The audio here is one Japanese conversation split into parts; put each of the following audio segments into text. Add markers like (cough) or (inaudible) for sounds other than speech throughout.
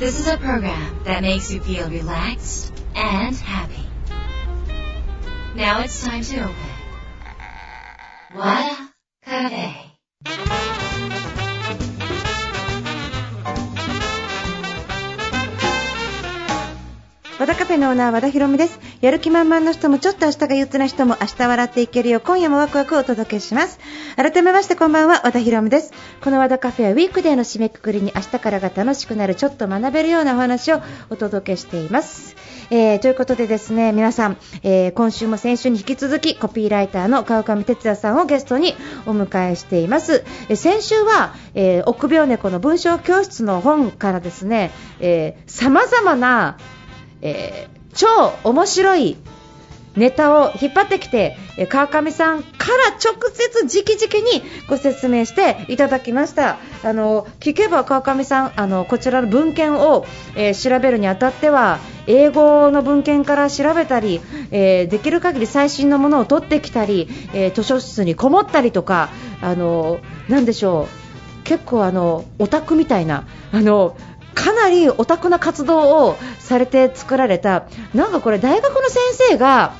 This is a program that makes you feel relaxed and happy. Now it's time to open. Wada Cafe. 和田カフェのオーナー和田博美です。やる気満々の人もちょっと明日が憂鬱な人も明日笑っていけるよ。う今夜もワクワクをお届けします。改めましてこんばんは和田博美です。この和田カフェはウィークデーの締めくくりに明日からが楽しくなるちょっと学べるようなお話をお届けしています。えー、ということでですね皆さん、えー、今週も先週に引き続きコピーライターの川上哲也さんをゲストにお迎えしています、えー、先週は、えー、臆病猫の文章教室の本からですねさまざまなえー、超面白いネタを引っ張ってきて、え川上さんから直接直々にご説明していただきました。あの聞けば川上さんあのこちらの文献を、えー、調べるにあたっては英語の文献から調べたり、えー、できる限り最新のものを取ってきたり、えー、図書室にこもったりとかあのなでしょう。結構あのオタクみたいなあのかなりオタクな活動をされて作られたなんかこれ大学の先生が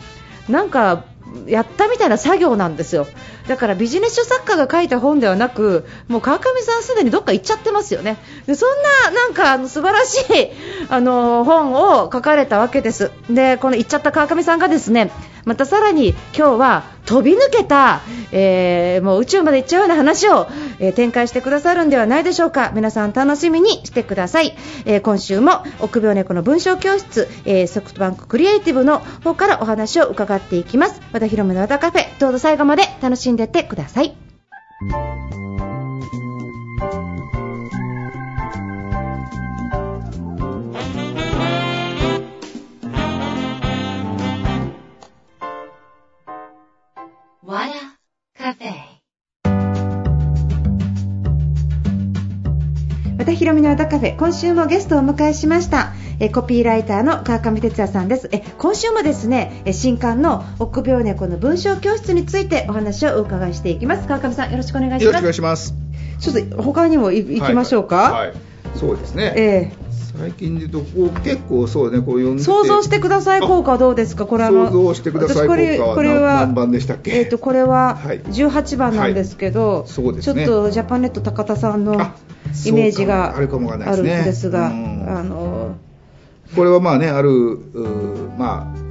なんかやったみたいな作業なんですよ。だからビジネス書作家が書いた本ではなくもう川上さんすでにどっか行っちゃってますよね。でそんななんかあの素晴らしいあの本を書かれたわけです。でこの行っちゃった川上さんがですねまたさらに今日は飛び抜けた、えー、もう宇宙まで行っちゃうような話を、えー、展開してくださるんではないでしょうか。皆さん楽しみにしてください、えー、今週も臆病猫の文章教室、えソフトバンククリエイティブの方からお話を伺っていきます。和田博美の和田カフェどうぞ最後まで楽しんでってください。和田博美の和田カフェ今週もゲストをお迎えしました。えコピーライターの川上哲也さんです。え今週もですねえ新刊の臆病猫の文章教室についてお話をお伺いしていきます。川上さんよろしくお願いします。よろしくお願いします。ちょっと他にも行きましょうか、はい、はい、そうですね。えー最近で言うとこう結構そうねこう読んで想像してください効果どうですか？これは想像してください効果は何番でしたっけ？えっ、ー、とこれは18番なんですけど、はい、そうですね、ちょっとジャパネット高田さんのイメージがあるんですが、あのこれはまあねあるまあ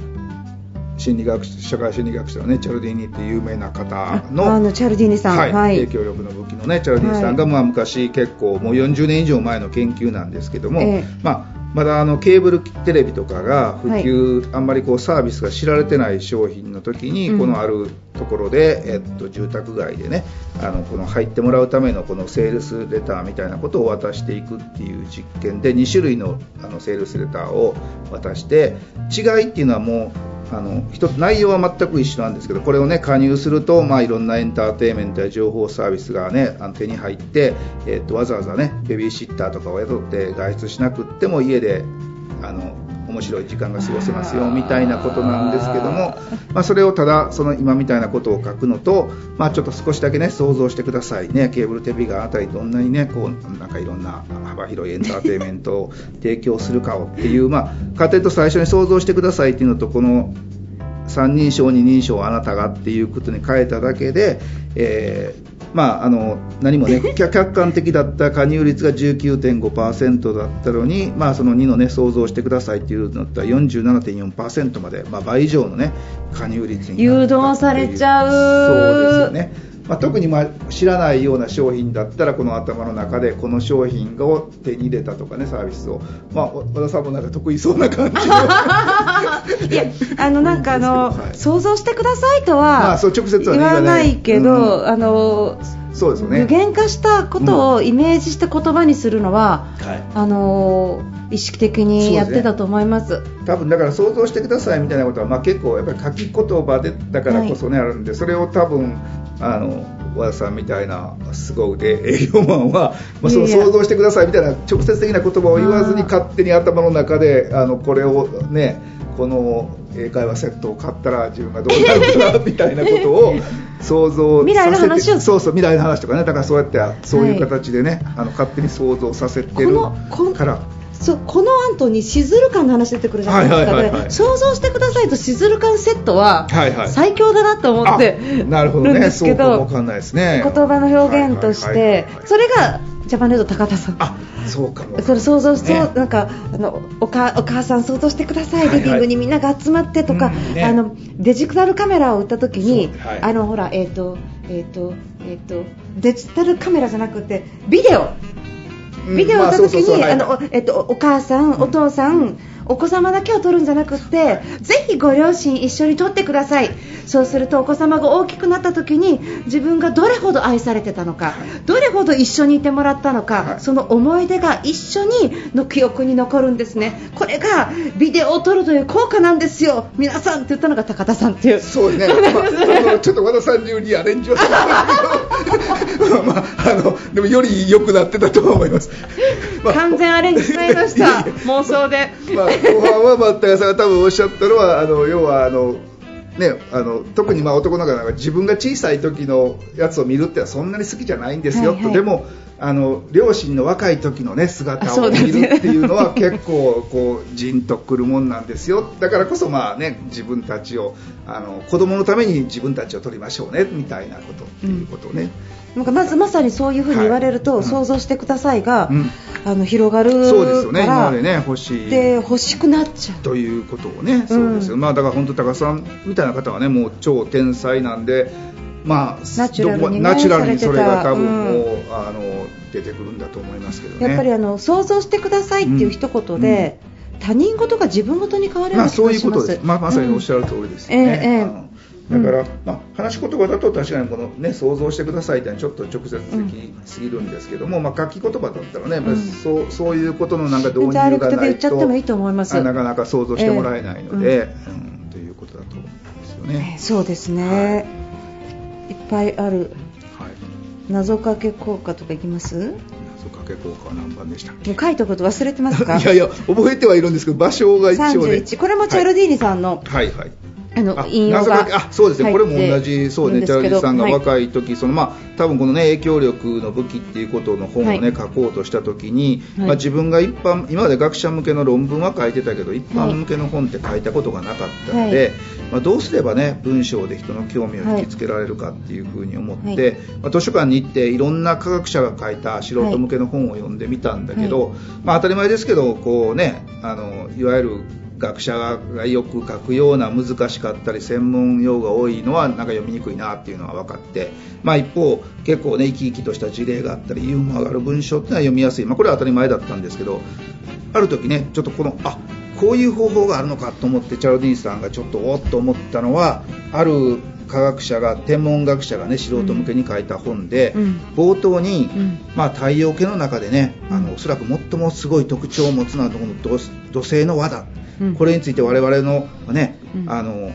心理学社会心理学者のねチャルディーニっていう有名な方のあのチャルディーニさん、はいはい、影響力の武器のねチャルディーニさんが、まあ昔結構もう40年以上前の研究なんですけども、えー、まあまだあのケーブルテレビとかが普及、はい、あんまりこうサービスが知られてない商品の時に、このあるところで、えっと、住宅街でねあのこの入ってもらうためのこのセールスレターみたいなことを渡していくっていう実験で2種類のあのセールスレターを渡して違いっていうのはもうあの一つ内容は全く一緒なんですけどこれをね加入すると、まあ、いろんなエンターテインメントや情報サービスがねあの手に入って、えー、っとわざわざねベビーシッターとかを雇って外出しなくっても家であの面白い時間が過ごせますよみたいなことなんですけども、まあ、それをただその今みたいなことを書くのと、まあ、ちょっと少しだけね想像してくださいね。ケーブルテレビがあたりどんなにねこうなんかいろんな幅広いエンターテインメントを提供するかをっていう、まあ、家庭と最初に想像してくださいっていうのとこの三人称二人称あなたがっていうことに変えただけで、えーまあ、あの何もね (laughs) 客観的だった加入率が19.5%だったのに、まあ、その2のね想像してくださいっていうのだったら47.4%まで、まあ、倍以上のね加入率に誘導されちゃう。そうですよねまあ、特にまあ知らないような商品だったらこの頭の中でこの商品を手に入れたとかねサービスを、まあ、和田さんもなんか得意そうな感じ (laughs) いやあのなんかあの、(laughs) はい、想像してくださいとは、まあ、そう直接は、言わないけど、うん、あのそうですよね。具現化したことをイメージした言葉にするのは、うんはい、あの意識的にやってたと思います、ね、多分だから想像してくださいみたいなことは、まあ、結構やっぱり書き言葉でだからこそね、はい、あるんでそれを多分あの和田さんみたいな凄腕営業マンは、まあ、その想像してくださいみたいな直接的な言葉を言わずに勝手に頭の中であのこれをねこの英会話セットを買ったら自分がどうなるかなみたいなことを (laughs) 想像未来の話を。そうそう未来の話とかね。だからそうやってそういう形でね、はい、あの勝手に想像させてるからそこの後にしずる感の話出てくるじゃないですか、はいはいはいはい、想像してくださいとしずる感セットは最強だなと思ってなるほど、ね、そうかもかんないですね。言葉の表現として、それがジャパネット高田さん。あそうかそれ想像して、ね、なんかあのおかお母さん想像してください、リビングにみんなが集まってとか、うんね、あのデジタルカメラを売った時に、はい、あのほらえっ、ー、とえっ、ー、とえっ、ー、とデジタルカメラじゃなくてビデオビデオを撮った時に、あの、えっと、お母さん、お父さん、お子様だけを撮るんじゃなくってぜひご両親一緒に撮ってください。そうするとお子様が大きくなった時に自分がどれほど愛されてたのかどれほど一緒にいてもらったのかその思い出が一緒にの記憶に残るんですね。これがビデオを撮るという効果なんですよ。皆さんって言ったのが高田さんっていう。そうね、(laughs) まあ、ちょっと和田さん流にアレンジをしてまあ、あのでもより良くなってたと思います、まあ、完全アレンジしちゃいました妄想で、まあ、後半は、まあ、高さんが多分おっしゃったのはあの要はあのね、あの特にまあ男の子なんか自分が小さい時のやつを見るってのはそんなに好きじゃないんですよ、はいはい、とでもあの両親の若い時の、ね、姿を見るっていうのは (laughs) 結構こうじんとくるもんなんですよ。だからこそまあ、ね、自分たちをあの子供のために自分たちを撮りましょうねみたいなことっていうことね。うん。なんかまずまさにそういうふうに言われると、はい、想像してくださいが、うん、あの広がるそうですよね。今までね欲しい。で欲しくなっちゃう。ということをね、そうですよ、まあだから本当高さんみたいな方はねもう超天才なんでまあナチュラルに、ね、ナチュラルにそれが多分もう、うん、あの出てくるんだと思いますけどね。やっぱりあの想像してくださいっていう一言で、他人事が自分事に変わるような気がします、まあ、そういうことです、まあ、まさにおっしゃる通りですよね、えーえーだから、うん、まあ、話し言葉だと確かにこの、ね、想像してくださいってちょっと直接的すぎるんですけども、うん、まあ、書き言葉だったらね、うん、そうそういうことのなんか導入がないとなかなか想像してもらえないので、えー、うんということだと思うんですよね。えー、そうですね、はい、いっぱいある、はい、謎かけ効果とかいきます？謎かけ効果は何番でしたもう書いたこと忘れてますか？いやいや覚えてはいるんですけど場所が一応ねこれもチャルディーニさんの、はい、はいはいあの引用があそうですね、これも同じ、そうね、チャーリーさんが若い時、はい、そのまあ多分このね影響力の武器っていうことの本をね、はい、書こうとした時に、はい、まあ自分が一般今まで学者向けの論文は書いてたけど一般向けの本って書いたことがなかったので、まあどうすればね文章で人の興味を引きつけられるかっていうふうに思って、まあ図書館に行っていろんな科学者が書いた素人向けの本を読んでみたんだけど、まあ当たり前ですけどこうねあのいわゆる学者がよく書くような難しかったり専門用が多いのはなんか読みにくいなっていうのは分かって、まあ、一方結構ね生き生きとした事例があったりユーモアがある文章っていうのは読みやすい、まあ、これは当たり前だったんですけどある時ねちょっとこのあこういう方法があるのかと思ってチャルディーンさんがちょっとおっと思ったのはある科学者が天文学者がね素人向けに書いた本で、うん、冒頭に、うん、まあ、太陽系の中でね、あのおそらく最もすごい特徴を持つのは土星の輪だこれについて我々のね、あの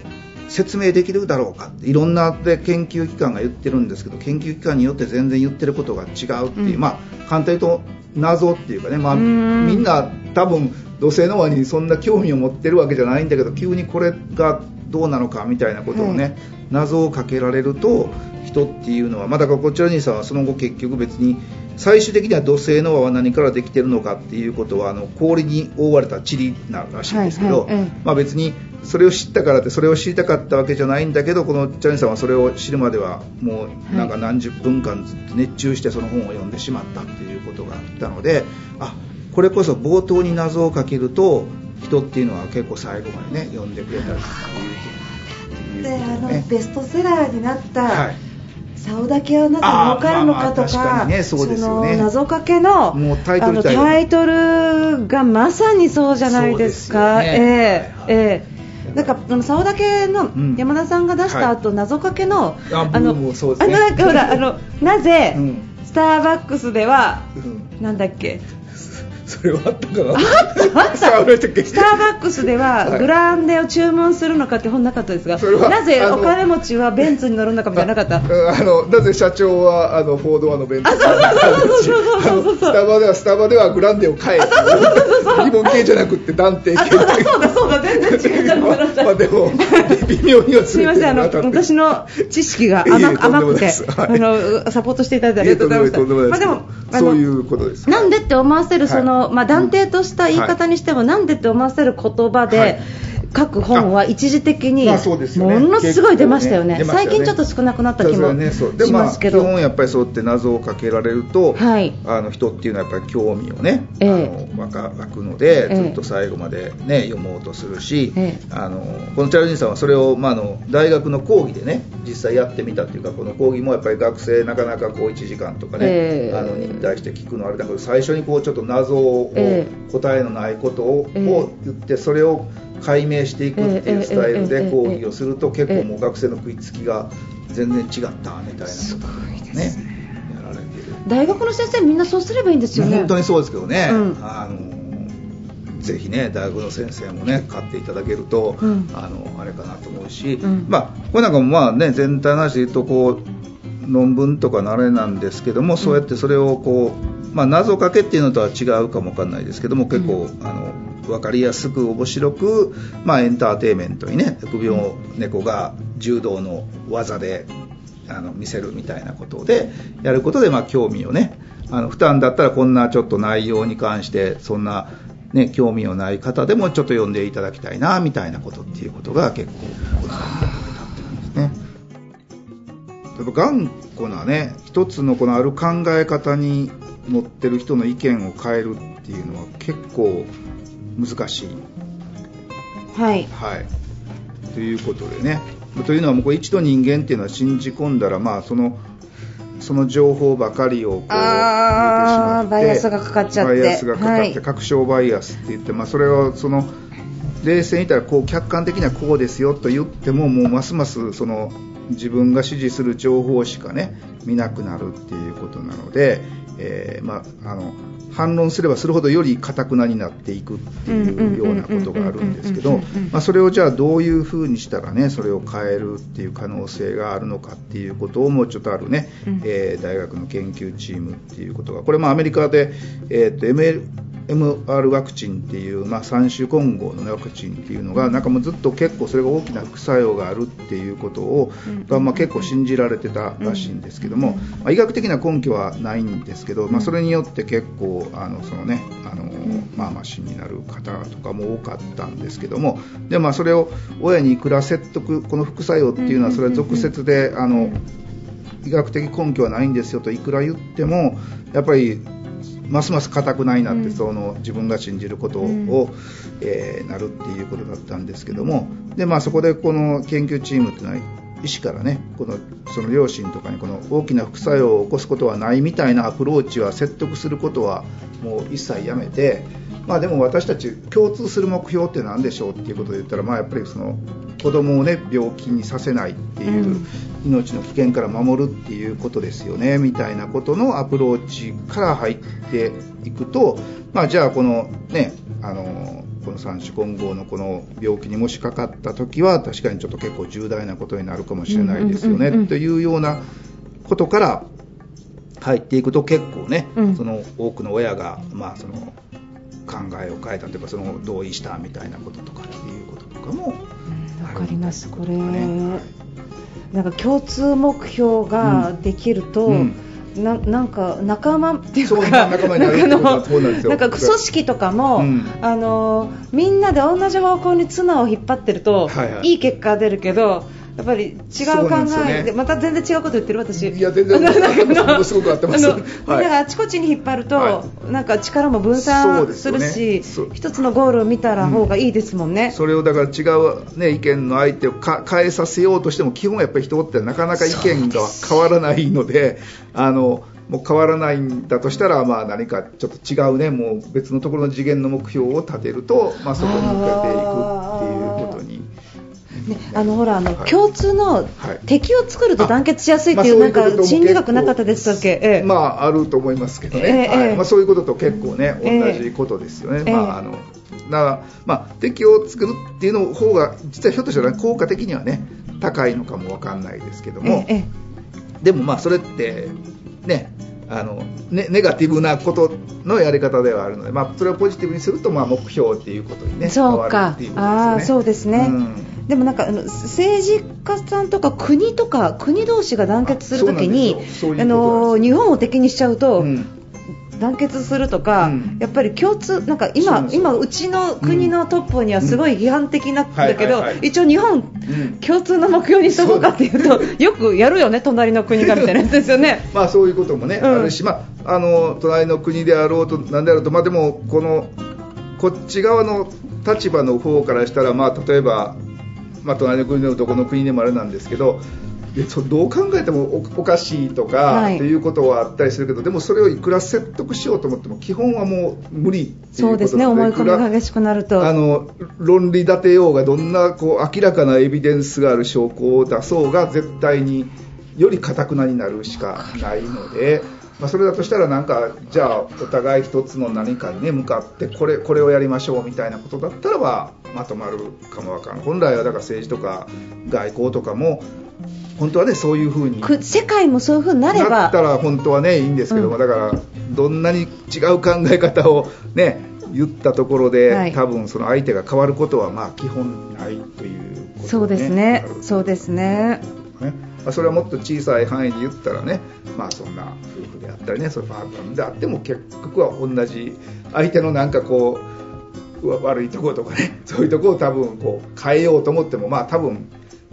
説明できるだろうか。いろんなで研究機関が言ってるんですけど研究機関によって全然言ってることが違うっていう、うん、まあ簡単に言うと謎っていうかね、まあ、みんな多分土星の輪にそんな興味を持ってるわけじゃないんだけど急にこれがどうなのかみたいなことをね、うん、謎をかけられると人っていうのはまあ、だからこちらにさんはその後結局別に最終的には土星の輪は何からできてるのかっていうことはあの氷に覆われた塵ならしいんですけど、はいはい、まあ、別にそれを知ったからってそれを知りたかったわけじゃないんだけどこのチャンさんはそれを知るまではもうなんか何十分間ずっと熱中してその本を読んでしまったっていうことがあったのであこれこそ冒頭に謎をかけると人っていうのは結構最後までね読んでくれたりっていう。で、あのベストセラーになった、はい。竿だけはなぜ儲かるのかとか、ね、その謎かけのタイあのタイトル。がまさにそうじゃないですか。すね、えー、えーなんかあの竿だけの山田さんが出した後、うん、謎かけの、あの、ね、あのなんかほらあのなぜ、うん、スターバックスでは、うん、なんだっけ？それはあったかな？あった？あったスターバックスではグランデを注文するのかって本なかったですが、なぜお金持ちはベンツに乗るのかみたいなかった？あのなぜ社長はあのフォードアのベンツ？に乗るのかスタバではスタバではグランデを買え疑問系じゃなくて断定系。そうだそうだ全然違うじゃんごめんなさいまあでも微妙にはすみませんあの私の知識が甘甘くて、あのサポートしていただいてありがとうございました。まあでもそういうことですなんでって思わせるその、まあ断定とした言い方にしても、なんでって思わせる言葉で、各本は一時的にものすごい出ましたよね、ね最近ちょっと少なくなった気も。しますけど、ね、基本やっぱりそうって謎をかけられると、はい、あの人っていうのはやっぱり興味をね、えー、あの湧くので、ずっと最後まで、ね、読もうとするし、えー、あのこのチャルジンさんはそれを、まあ、あの大学の講義でね実際やってみたっていうかこの講義もやっぱり学生なかなかこう1時間とかね、えー、あのに対して聞くのあれだけど最初にこうちょっと謎を、答えのないことを,、を言ってそれを解明していくっていうスタイルで講義をすると結構もう学生の食いつきが全然違ったみたいなことがねやられてる。大学の先生みんなそうすればいいんですよね。本当にそうですけどね、うん、あのぜひね大学の先生もね買っていただけると、うん、あのあれかなと思うし、うん、まあこれなんかもまあね全体の話で言うとこう論文とかのあれなんですけども、そうやってそれをこう、まあ、謎かけっていうのとは違うかもわかんないですけども結構、あの分かりやすく面白く、まあ、エンターテインメントにね首を猫が柔道の技であの見せるみたいなことでやることで、まあ、興味をねあの普段だったらこんなちょっと内容に関してそんな、ね、興味のない方でもちょっと読んでいただきたいなみたいなことっていうことが結構このたってるんですね。やっぱ頑固なね一つのこのある考え方に持ってる人の意見を変えるっていうのは結構難しい。はい、はい、ということでね。というのはもう一度人間っていうのは信じ込んだらまあそのその情報ばかりをこう入れてしまってバイアスがかかっちゃってバイアスがかかって、はい、確証バイアスって言って、まあ、それをその冷静に言ったらこう客観的にはこうですよと言ってももうますますその自分が支持する情報しかね見なくなるっていうことなので、えー、まあ、あの反論すればするほどよりかたくなになっていくっていうようなことがあるんですけど、まそれをじゃあどういうふうにしたらねそれを変えるっていう可能性があるのかっていうことをもうちょっとあるね、えー、大学の研究チームっていうことがこれもアメリカで、えー、と ML MR ワクチンっていう、まあ、3種混合のワクチンっていうのがなんかもうずっと結構それが大きな副作用があるっていうことを、がまあ、結構信じられてたらしいんですけども、まあ、医学的な根拠はないんですけど、まあ、それによって結構あのそのねあの、まあ、マシンになる方とかも多かったんですけどもで、まあ、それを親にいくら説得この副作用っていうのはそれは俗説であの医学的根拠はないんですよといくら言ってもやっぱりますます固くないなって、その自分が信じることを、えー、なるっていうことだったんですけども。で、まあ、そこでこの研究チームっていうのは医師からねこのその両親とかにこの大きな副作用を起こすことはないみたいなアプローチは説得することはもう一切やめて、まあ、でも私たち共通する目標って何でしょうっていうことで言ったら、まあ、やっぱりその子供をね病気にさせないっていう命の危険から守るっていうことですよねみたいなことのアプローチから入っていくと、まあ、じゃあこのねあのこの三種混合のこの病気にもしかかった時は確かにちょっと結構重大なことになるかもしれないですよねというようなことから入っていくと結構ね、うん、その多くの親が、まあ、その考えを変えたというかその同意したみたいなこととかっていうこととかもわ、かります。これ、なんか共通目標ができると、うん。うん、ななんか仲間っていうか仲間になるなんか組織とかも、うん、あのみんなで同じ方向に綱を引っ張ってると、はいはい、いい結果が出るけどやっぱり違う考え。で、ね、また全然違うこと言ってる私。いや全然 (laughs) すごく合ってます。みんながあちこちに引っ張ると、はい、なんか力も分散するし、ね、一つのゴールを見たら方がいいですもんね、うん、それをだから違う、ね、意見の相手をか変えさせようとしても基本やっぱり人ってなかなか意見が変わらないのであのもう変わらないんだとしたら、まあ、何かちょっと違うねもう別のところの次元の目標を立てると、まあ、そこに向けていくっていうことにね、あのほらあの、はい、共通の敵を作ると団結しやすいっていう、なんか心理学なかったでしたっけ、ええ、まああると思いますけどね、えはい。まあ、そういうことと結構ね、同じことですよね。まああのだからまあ、敵を作るっていうの方が実はひょっとしたら効果的にはね高いのかもわかんないですけども、でもまあそれってねあのネネガティブなことのやり方ではあるので、まあ、それをポジティブにすると、まあ、目標っていうことにねそうか、ね、あそうですね、うん。でもなんかあの政治家さんとか国とか国同士が団結するときにあの日本を敵にしちゃうと、うん、団結するとか、うん、やっぱり共通なんか今今うちの国のトップにはすごい批判的なんだけど、一応日本、共通の目標にしとこうかっていうとよくやるよね隣の国がみたいなやつですよね。(laughs) まあそういうこともね、あるし、まああの隣の国であろうとなんであろうとまあでもこのこっち側の立場の方からしたらまあ例えばまあ、隣の国でもどこの国でもあれなんですけどどう考えてもおかしいとか、はい、っていうことはあったりするけどでもそれをいくら説得しようと思っても基本はもう無理っていうことそうですね。思い込みが激しくなると。あの論理立てようがどんなこう明らかなエビデンスがある証拠を出そうが絶対によりかたくなになるしかないので。まあ、それだとしたらなんかじゃあお互い一つの何かに、ね、向かってこれこれをやりましょうみたいなことだったらばまとまるかもわからん。本来はだから政治とか外交とかも本当はねそういうふうに世界もそういうふうになれば。なったら本当はねいいんですけども、うん、だからどんなに違う考え方をね言ったところで、はい、多分その相手が変わることはまあ基本ないということ、ね、そうですね。そうですね。ね。まあ、それはもっと小さい範囲で言ったらね、まあ、そんな夫婦であったりねそのパートナーであっても結局は同じ相手のなんかこう悪いところとかねそういうところを多分こう変えようと思ってもまあ多分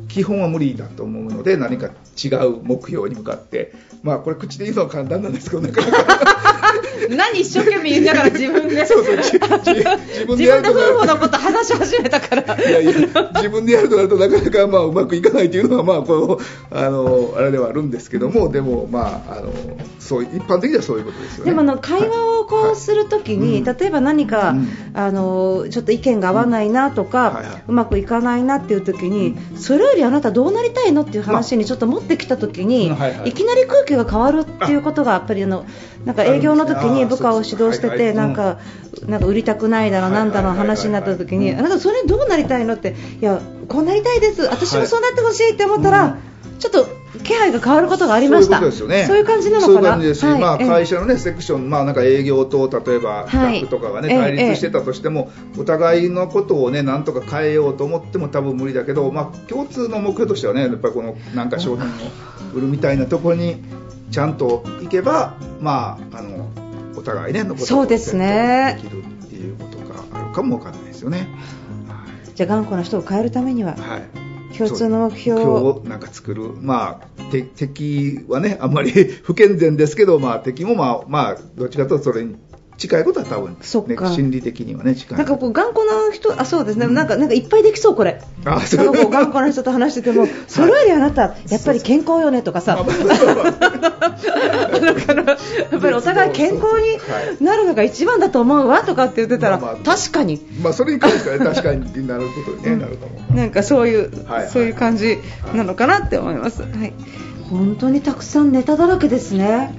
基本は無理だと思うので何か違う目標に向かって。まあこれ口で言うのは簡単なんですけどなかなか。何一生懸命言いながら自分で。そうそう自分で夫婦のこと話し始めたから。いやいや自分でやるとなるとなかなかまあうまくいかないというのはまあこのあのあれではあるんですけどもでもまああのそう一般的にはそういうことですよね。でもの会話をこうするときに、はい、例えば何か、うん、あのちょっと意見が合わないなとか、うん。はいはい、うまくいかないなっていうときに、それよりあなたどうなりたいのっていう話にちょっと持ってきたときに、まはいはい、いきなり空気が変わるっていうことがやっぱりあのなんか営業の時に部下を指導してて、なんか、なんか売りたくないだろ、なんだろ話になった時に、あなたそれどうなりたいのって、いや、こうなりたいです、私もそうなってほしいって思ったら、ちょっと気配が変わることがありました。そういうことですよね。そういう感じなのかな？そういう感じですし、はい、まあ会社のねセクション、まあなんか営業と例えばスタッフとかがね、はい、対立してたとしても、お互いのことをねなんとか変えようと思っても多分無理だけど、まあ共通の目標としてはね、やっぱりこのなんか商品を売るみたいなところにちゃんと行けば、まああのお互いねのことをできるっていうことがあるかもわかんないですよね。じゃあ頑固な人を変えるためには、はい、共通の目標を。なんか作る、まあ、敵はねあんまり (laughs) 不健全ですけど、まあ、敵も、まあまあ、どっちかというとそれに近いことは多分、ね、心理的にはね近い。なんかこう頑固な人あそうですね、うん、なんかなんかいっぱいできそうこれ。あそう。こう頑固な人と話してても、(laughs) それよりあなた。やっぱり健康よねとかさ、やっぱりお互い健康になるのが一番だと思うわとかって言ってたら、まあまあ、確かに。まあそれに関しては、ね、(laughs) 確かになることに、ね、なると思う。なんかそういう、はいはい、そういう感じなのかなって思います、はい、本当にたくさんネタだらけですね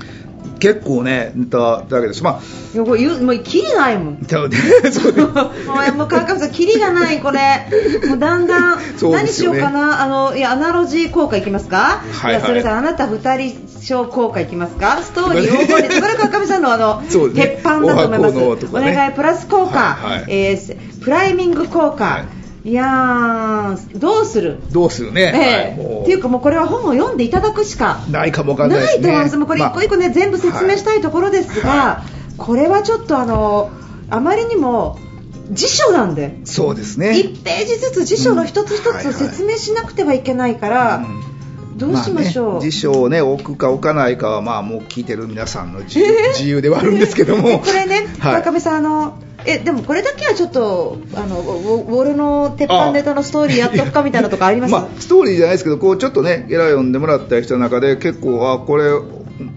結構ね、ネタだけです。まあ、いやこれ言うもうキリないもん。(laughs) そうね。(laughs) もう川上さんキリがないこれ。(laughs) もうだんだん、ね、何しようかなあのいやアナロジー効果いきますか？はい、はい、それからあなた二人称効果いきますか？ストーリー黄金率これ川上さんのあの、ね、鉄板だと思います。ね、お願いプラス効果、はいはい、えー、プライミング効果。はいいやどうする？どうするね、ええ。っていうかもうこれは本を読んでいただくしかないかもわかんないですね。ないと思いますこれ一個一個ね、まあ、全部説明したいところですが、はい、これはちょっとあのあまりにも辞書なんでそうですね。1ページずつ辞書の一つ一つ説明しなくてはいけないから、うん。はいはいどうしましょう、まあね、辞書を、ね、置くか置かないかは、まあ、もう聞いてる皆さんの自由えー、自由ではあるんですけども。(laughs) これね、はい、中部さんあのえでもこれだけはちょっとあのウォルの鉄板ネタのストーリーやっとくかみたいなとかあります？まあ、ストーリーじゃないですけどこうちょっとねゲラ読んでもらった人の中で結構あこれ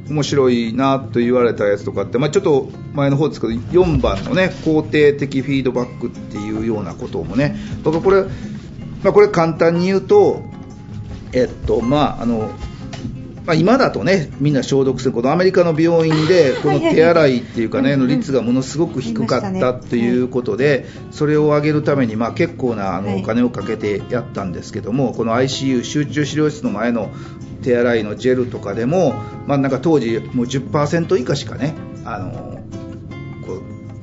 面白いなと言われたやつとかって、まあ、ちょっと前の方ですけど4番のね肯定的フィードバックっていうようなこともね。僕これ、まあ、これ簡単に言うとえっとまああのまあ、今だとねみんな消毒するこのアメリカの病院でこの手洗いっていうかねの率がものすごく低かったということでそれを上げるためにまあ結構なあのお金をかけてやったんですけどもこの ICU 集中治療室の前の手洗いのジェルとかでも、まあ、なんか当時もう10%以下しかねあの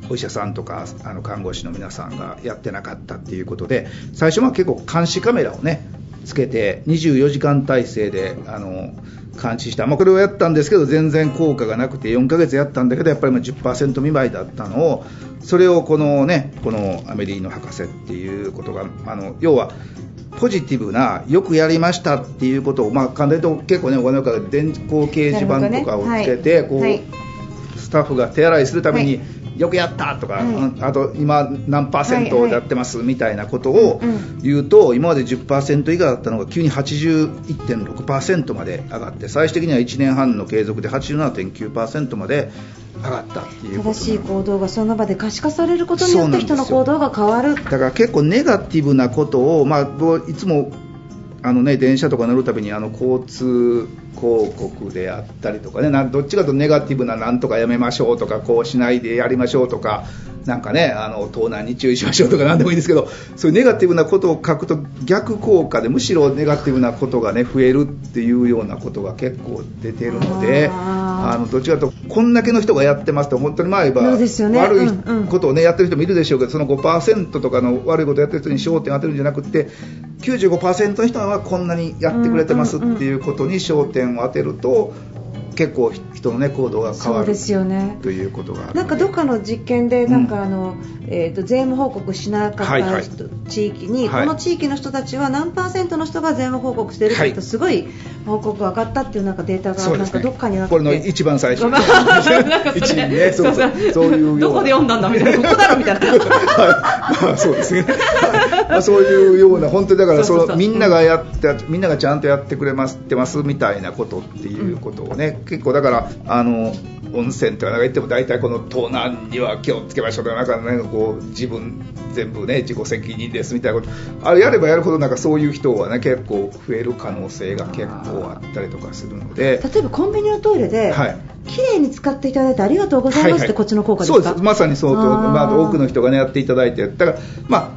お医者さんとかあの看護師の皆さんがやってなかったっていうことで最初は結構監視カメラをねつけて24時間体制であの監視した、まあ、これをやったんですけど全然効果がなくて4ヶ月やったんだけどやっぱり10%未満だったのをそれをこのねこのアメリーノ博士っていうことがあの要はポジティブなよくやりましたっていうことを、まあ、簡単に言うと結構ねお金か電光掲示板とかをつけて、ねはい、こう、はい、スタッフが手洗いするために、はいよくやったとか、はい、あと今何パーセントやってますみたいなことを言うと、今まで10%以下だったのが急に81.6%まで上がって最終的には1年半の継続で87.9%まで上がったっていう正しい行動がその場で可視化されることによって人の行動が変わる。だから結構ネガティブなことを、まあ、いつもあのね、電車とか乗るたびにあの交通広告であったりとかねどっちかとネガティブななんとかやめましょうとかこうしないでやりましょうとかなんかねあの盗難に注意しましょうとか何でもいいんですけどそういうネガティブなことを書くと逆効果でむしろネガティブなことがね増えるっていうようなことが結構出てるのであのどっちかとこんだけの人がやってますと本当にまあ言えば、ね、悪いことをねやってる人もいるでしょうけどその5%とかの悪いことをやってる人に焦点を当てるんじゃなくて95%の人はこんなにやってくれてますっていうことに焦点を当てると結構人の、ね、行動が変わるですよ、ね、ということがなんかどっかの実験でなんかあの、うん、えーと、税務報告しなかった、はいはい、地域に、はい、この地域の人たちは何パーセントの人が税務報告してるってすごい報告が上がったっていうなんかデータがなんかどっかにあって、ね、これの一番最初。(laughs) 一位ねそうそう。そういうどこで読んだんだみたいな。ここだろみたいな。(laughs) はい。まあそうですね、まあ、そういうような本当にだからそのみんながやってみんながちゃんとやってくれますってますみたいなことっていうことをね、うん、結構だからあの温泉とか言っても大体この盗難には気をつけましょうとかなんか、ね、こう自分全部ね自己責任ですみたいなこと。あれやればやるほどなんかそういう人はね結構増える可能性が結構あったりとかするので。例えばコンビニのトイレで、はい、綺麗に使っていただいてありがとうございますって、はいはい、こっちの効果ですか？そうです。まさにそうとまあ、多くの人がねやっていただいて。だからまあ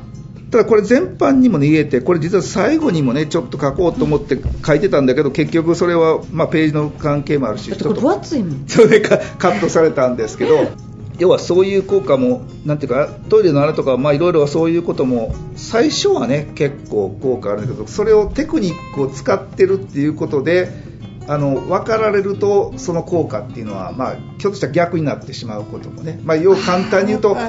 ただこれ全般にも、ね、言えてこれ実は最後にもねちょっと書こうと思って書いてたんだけど結局それは、まあ、ページの関係もあるしちょっと分厚いもん。それでカットされたんですけど (laughs) 要はそういう効果もなんていうかトイレの穴とかいろいろそういうことも最初はね結構効果あるんだけどそれをテクニックを使ってるっていうことであの分かられるとその効果っていうのは、まあ、ひょっとしたら逆になってしまうこともね、まあ、要簡単に言うとあ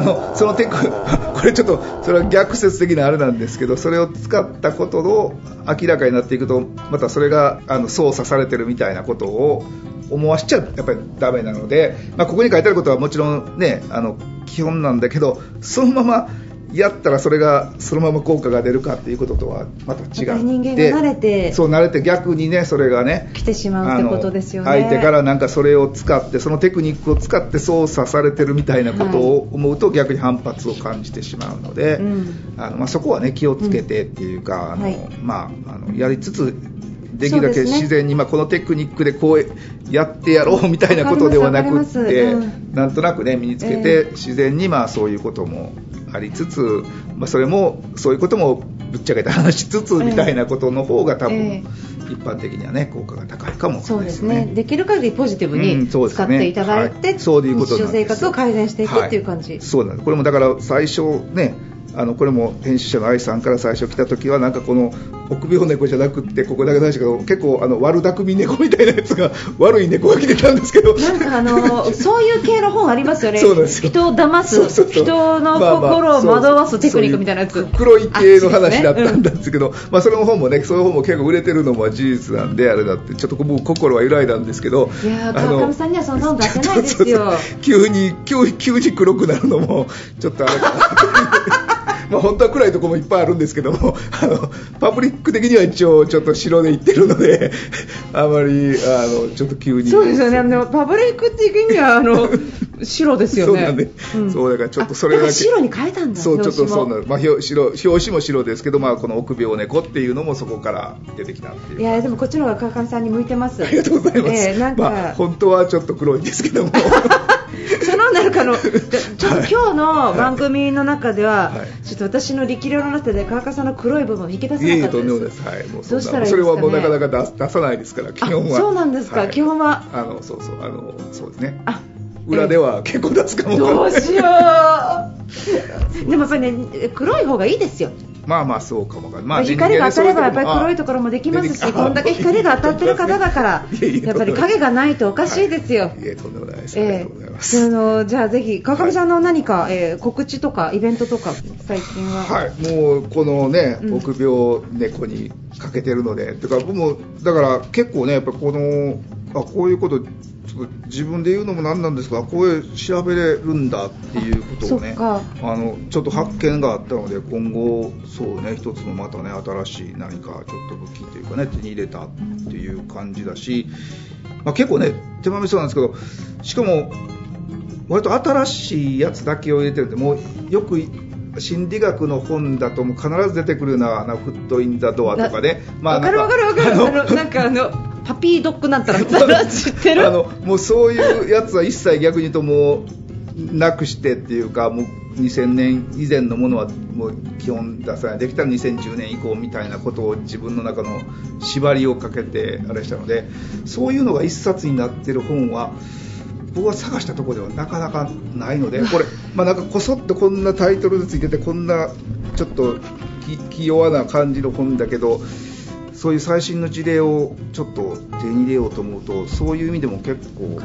のそのテク (laughs) これちょっとそれは逆説的なあれなんですけどそれを使ったことの明らかになっていくとまたそれがあの操作されてるみたいなことを思わしちゃやっぱりダメなので、まあ、ここに書いてあることはもちろんねあの基本なんだけどそのままやったらそれがそのまま効果が出るかっていうこととはまた違って人間が慣れてそう慣れて逆にねそれがね来てしまうってことですよね。相手からなんかそれを使ってそのテクニックを使って操作されてるみたいなことを思うと逆に反発を感じてしまうので、あのまあ、そこはね気をつけてっていうか、あのまあ、あのやりつつできるだけ自然に、ね、まあ、このテクニックでこうやってやろうみたいなことではなくって、うん、なんとなくね身につけて、自然にまあそういうこともありつつ、まあ、それもそういうこともぶっちゃけて話しつつみたいなことの方が多分、えー、一般的にはね効果が高いかも、ね、そうですね。できる限りポジティブに使っていただいて、うん、そう、ねはい、日常生活を改善していくっていう感じ、はい、そうなんです。これもだから最初ねあのこれも編集者の愛さんから最初来た時はなんかこの臆病猫じゃなくてここだけ出したけど結構あの悪巧み猫みたいなやつが (laughs) 悪い猫が来てたんですけど。なんかあのそういう系の本ありますよね。(laughs) 人を騙す人の心を惑わすテクニックみたいなやつ、黒い系の話だったんですけど、ねうん、まあ、その本もねそういう本も結構売れてるのも事実なんであれだってちょっと僕心は揺らいだんですけどいや川上さんにはその本出せないですよ。急に急急に黒くなるのもちょっとあれかな (laughs) まあ、本当は暗いところもいっぱいあるんですけども (laughs) あのパブリック的には一応ちょっと白で行ってるので (laughs) あまりあのちょっと急に。そうですよね。あのパブリック的にはあの白ですよね。そうなんで、うん、そうだからちょっとそれだけ。白に変えたんだ。そうちょっとそうなまあ表白表紙も白ですけど、まあこの臆病猫っていうのもそこから出てきたっていう。いやでもこっちの方が川上さんに向いてます。ありがとうございます。えー、なんか、まあ、本当はちょっと黒いんですけども。(laughs) そのなるかの (laughs) ちょっと今日の番組の中では、はい、ちょっと私の力量の中で川上さんの黒い部分を引き出せなかったです。はい、もうそしたら、ね、それはもうなかなか出出さないですから基本は。そうなんですか、はい、基本は？あのそうそうあのそうですね。あ裏では結構出すかも。どうしよう。でもやっぱりね黒い方がいいですよ。まあまあそうかもか、まあ、光が当たればやっぱり黒いところもできますしこんだけ光が当たってる方だから (laughs) やっぱり影がないとおかしいですよ、い。えとんでもないです、えー、あのじゃあぜひ川上さんの何か、はい、えー、告知とかイベントとか最近は？はい。もうこのね、臆病猫にかけてるので。てか僕もだから結構ねやっぱこのあこういうこと自分で言うのもなんなんですがこういう調べれるんだっていうことをねあのちょっと発見があったので今後そうね一つのまたね新しい何かちょっと武器というかね手に入れたっていう感じだし、まあ、結構ね手間みそうなんですけどしかも割と新しいやつだけを入れてるんでもうよく心理学の本だとも必ず出てくるような「フット・イン・ザ・ドア」とかね。まあ、かるわかるわかる。なんかあのパピードッグなんたら知ってる？あのもうそういうやつは一切逆に言うともうなくしてっていうかもう2000年以前のものはもう基本出さない。できたら2010年以降みたいなことを自分の中の縛りをかけてあれしたのでそういうのが一冊になってる本は僕は探したところではなかなかないので (laughs) これ、まあ、なんかこそっとこんなタイトルでついててこんなちょっと気弱な感じの本だけどそういう最新の事例をちょっと手に入れようと思うとそういう意味でも結構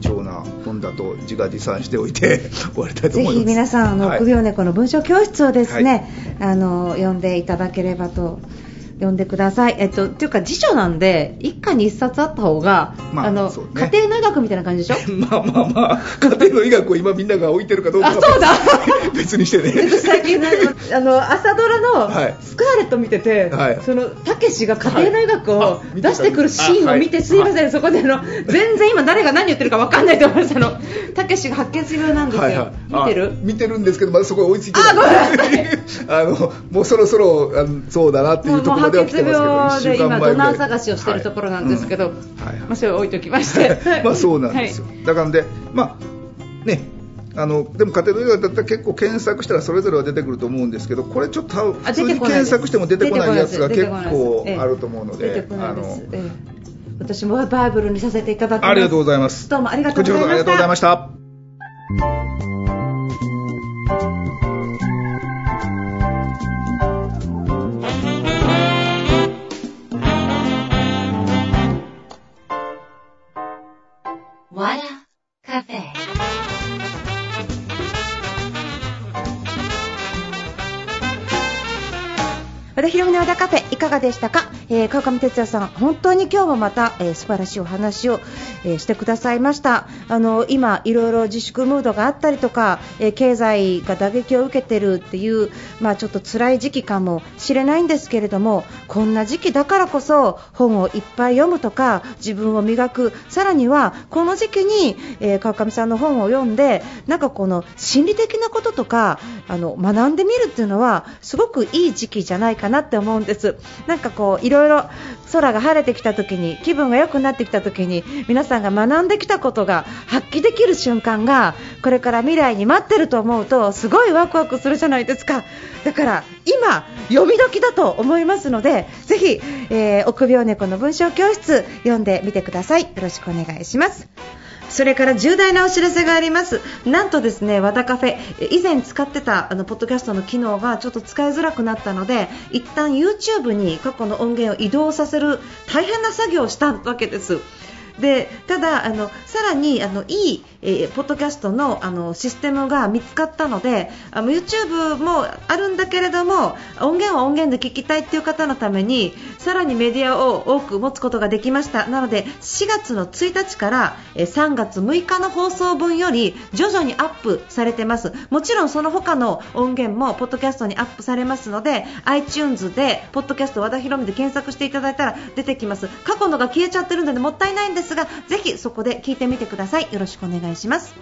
貴重な本だと自画自賛しておいて (laughs) 終わりたいと思います。ぜひ皆さんあの、はい、猫の文章教室をですね、はい、あの読んでいただければと読んでください。えっと、っていうか辞書なんで、一家に一冊あった方が、まあ、あの、ね、家庭の医学みたいな感じでしょ？(laughs) まあまあまあ、家庭の医学を今みんなが置いてるかどうかあ、そうだ (laughs) 別にしてね。(laughs) 最近の、あの、朝ドラのスカーレット見てて、はい、その、たけしが家庭の医学を出してくるシーンを見て、すいません、そこでの、全然今誰が何言ってるか分かんないと思いましたの。たけしが白血病なんですよ。はいはい、見てる？見てるんですけど、まだそこ追いついてない。あ、ごめんなさい。あの、もうそろそろ、あのそうだなっていうところでは来てますけど。で今ドナー探しをしているところなんですけど、まあそれを置いときまして。まあそうなんですよ、はい、だからでまあねあのでも家庭の医学だったら結構検索したらそれぞれは出てくると思うんですけどこれちょっと普通に検索しても出てこないやつが結構あると思うので私もバイブルにさせていただきます。ありがとうございます。どうもありがとうございましたかがでしたか、えー、川上哲也さん本当に今日もまた、えー、素晴らしいお話を、えー、してくださいました。あの今いろいろ自粛ムードがあったりとか、えー、経済が打撃を受けてるっていうまあちょっと辛い時期かもしれないんですけれどもこんな時期だからこそ本をいっぱい読むとか自分を磨く。さらにはこの時期に、え、川上さんの本を読んでなんかこの心理的なこととかあの学んでみるっていうのはすごくいい時期じゃないかなって思うんです。なんかこうろいろ空が晴れてきた時に気分が良くなってきた時に皆さんが学んできたことが発揮できる瞬間がこれから未来に待ってると思うとすごいワクワクするじゃないですか。だから今読み時だと思いますのでぜひ、えー、臆病猫の文章教室読んでみてください。よろしくお願いします。それから重大なお知らせがあります。なんとですね、和田カフェ、以前使ってたあのポッドキャストの機能がちょっと使いづらくなったので、一旦 YouTube に過去の音源を移動させる大変な作業をしたわけです。でただあの、さらにあのいい、えー、ポッドキャストのあのシステムが見つかったのであの YouTube もあるんだけれども音源は音源で聞きたいという方のためにさらにメディアを多く持つことができました。なので4月の1日から、えー、3月6日の放送分より徐々にアップされてます。もちろんその他の音源もポッドキャストにアップされますので iTunes でポッドキャスト和田博美で検索していただいたら出てきます。過去のが消えちゃってるのでもったいないんです。ですがぜひそこで聞いてみてください。よろしくお願いします。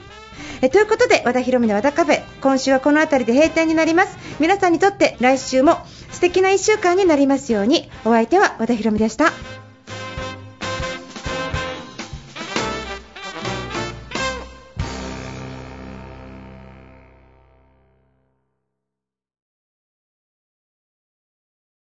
えということで和田博美の和田カフェ今週はこの辺りで閉店になります。皆さんにとって来週も素敵な1週間になりますように。お相手は和田博美でした。